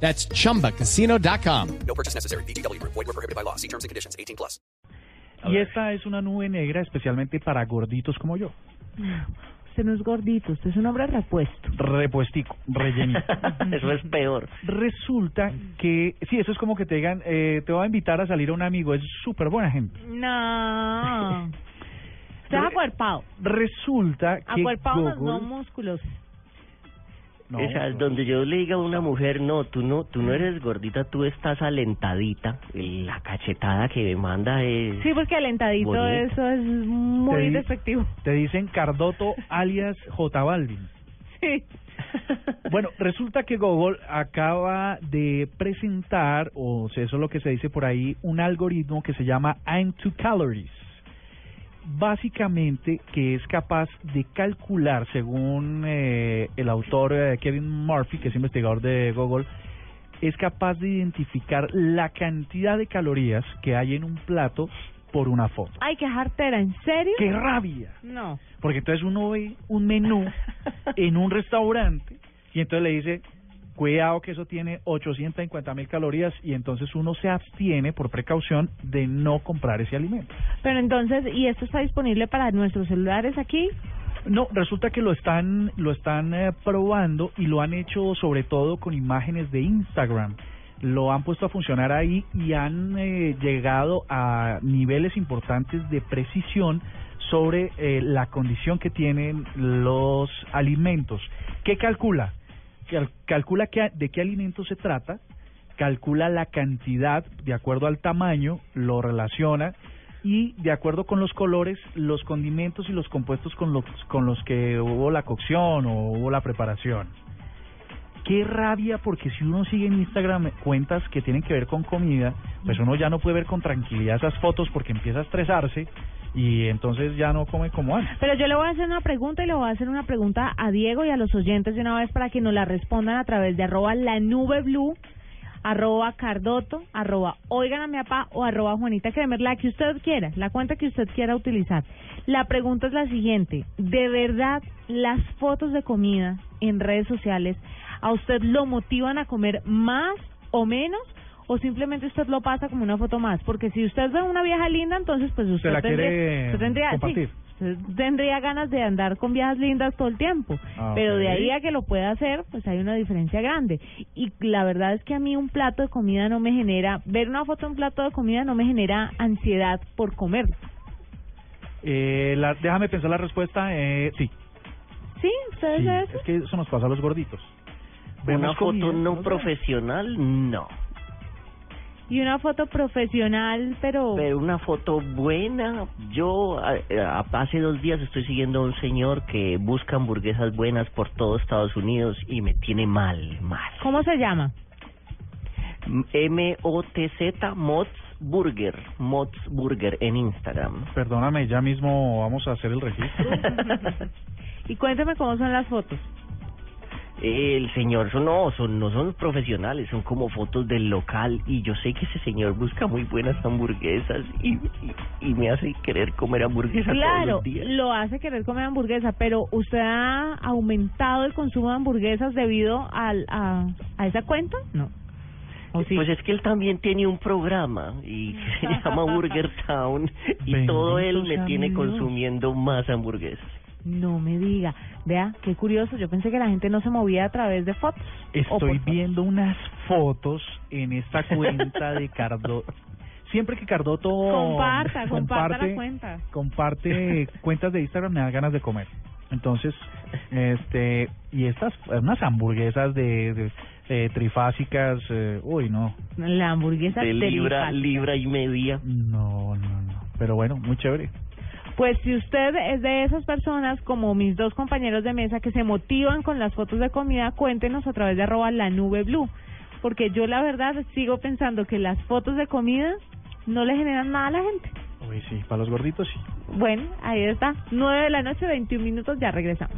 That's chumbacasino.com. No purchase necessary. BGW. Void were prohibited by law. See terms and conditions. 18 plus. Y esta es una nube negra especialmente para gorditos como yo. Usted no es gordito, usted es un hombre repuesto. Repuestico, rellenito. Eso es peor. Resulta que, sí, eso es como que te digan, eh, te voy a invitar a salir a un amigo, es súper buena gente. No. Usted es acuerpado. Resulta que Acuerpado no músculos. No, o sea, donde yo le diga a una mujer, no, tú no, tú no eres gordita, tú estás alentadita. La cachetada que me manda es... Sí, porque alentadito eso es muy Te despectivo. Te dicen Cardoto alias J Balvin. Sí. Bueno, resulta que Google acaba de presentar, o sea, eso es lo que se dice por ahí, un algoritmo que se llama I'm to Calories. Básicamente que es capaz de calcular, según eh, el autor eh, Kevin Murphy, que es investigador de Google, es capaz de identificar la cantidad de calorías que hay en un plato por una foto. Ay, qué jartera, ¿en serio? ¡Qué rabia! No. Porque entonces uno ve un menú en un restaurante y entonces le dice, cuidado que eso tiene 850 mil calorías y entonces uno se abstiene por precaución de no comprar ese alimento. Pero entonces, ¿y esto está disponible para nuestros celulares aquí? No, resulta que lo están, lo están eh, probando y lo han hecho sobre todo con imágenes de Instagram. Lo han puesto a funcionar ahí y han eh, llegado a niveles importantes de precisión sobre eh, la condición que tienen los alimentos. ¿Qué calcula? Cal- calcula qué- de qué alimento se trata, calcula la cantidad de acuerdo al tamaño, lo relaciona y de acuerdo con los colores, los condimentos y los compuestos con los, con los que hubo la cocción o hubo la preparación. Qué rabia porque si uno sigue en Instagram cuentas que tienen que ver con comida, pues uno ya no puede ver con tranquilidad esas fotos porque empieza a estresarse y entonces ya no come como antes. Pero yo le voy a hacer una pregunta y le voy a hacer una pregunta a Diego y a los oyentes de una vez para que nos la respondan a través de arroba la nube blue, arroba cardoto, arroba oigan a mi papá o arroba Juanita Kremer, la que usted quiera, la cuenta que usted quiera utilizar. La pregunta es la siguiente, ¿de verdad las fotos de comida en redes sociales a usted lo motivan a comer más o menos? ¿O simplemente usted lo pasa como una foto más? Porque si usted ve una vieja linda, entonces pues usted la tendría, quiere usted tendría, sí, compartir. usted tendría ganas de andar con viejas lindas todo el tiempo. Ah, Pero de ahí a que lo pueda hacer, pues hay una diferencia grande. Y la verdad es que a mí un plato de comida no me genera, ver una foto de un plato de comida no me genera ansiedad por comerlo. Eh, la, déjame pensar la respuesta. Eh, sí, ¿Sí? ¿Ustedes sí, eso? es que eso nos pasa a los gorditos. Una foto comida, no profesional, no. Y una foto profesional, pero... Pero una foto buena, yo a- a- hace dos días estoy siguiendo a un señor que busca hamburguesas buenas por todo Estados Unidos y me tiene mal, mal. ¿Cómo se llama? M-O-T-Z, Mods Burger, Mods Burger en Instagram. Perdóname, ya mismo vamos a hacer el registro. y cuénteme cómo son las fotos. El señor, son, no, son, no son profesionales, son como fotos del local y yo sé que ese señor busca muy buenas hamburguesas y, y, y me hace querer comer hamburguesas todos los días. lo hace querer comer hamburguesa, pero ¿usted ha aumentado el consumo de hamburguesas debido al, a, a esa cuenta? No. Pues es que él también tiene un programa y que se llama Burger Town y todo él me tiene Dios. consumiendo más hamburguesas. No me diga. Vea, qué curioso. Yo pensé que la gente no se movía a través de fotos. Estoy fotos. viendo unas fotos en esta cuenta de Cardoto. Siempre que Cardoto Comparta, comparta comparte, la cuenta. comparte cuentas de Instagram me da ganas de comer. Entonces, este y estas unas hamburguesas de, de, eh, trifásicas, eh, uy no, La hamburguesa De libra, trifásica. libra y media. no, no, no. Pero bueno, muy chévere. Pues si usted es de esas personas como mis dos compañeros de mesa que se motivan con las fotos de comida, cuéntenos a través de arroba la nube blue. Porque yo la verdad sigo pensando que las fotos de comida no le generan nada a la gente. Uy, sí, para los gorditos sí. Bueno, ahí está. 9 de la noche, 21 minutos, ya regresamos.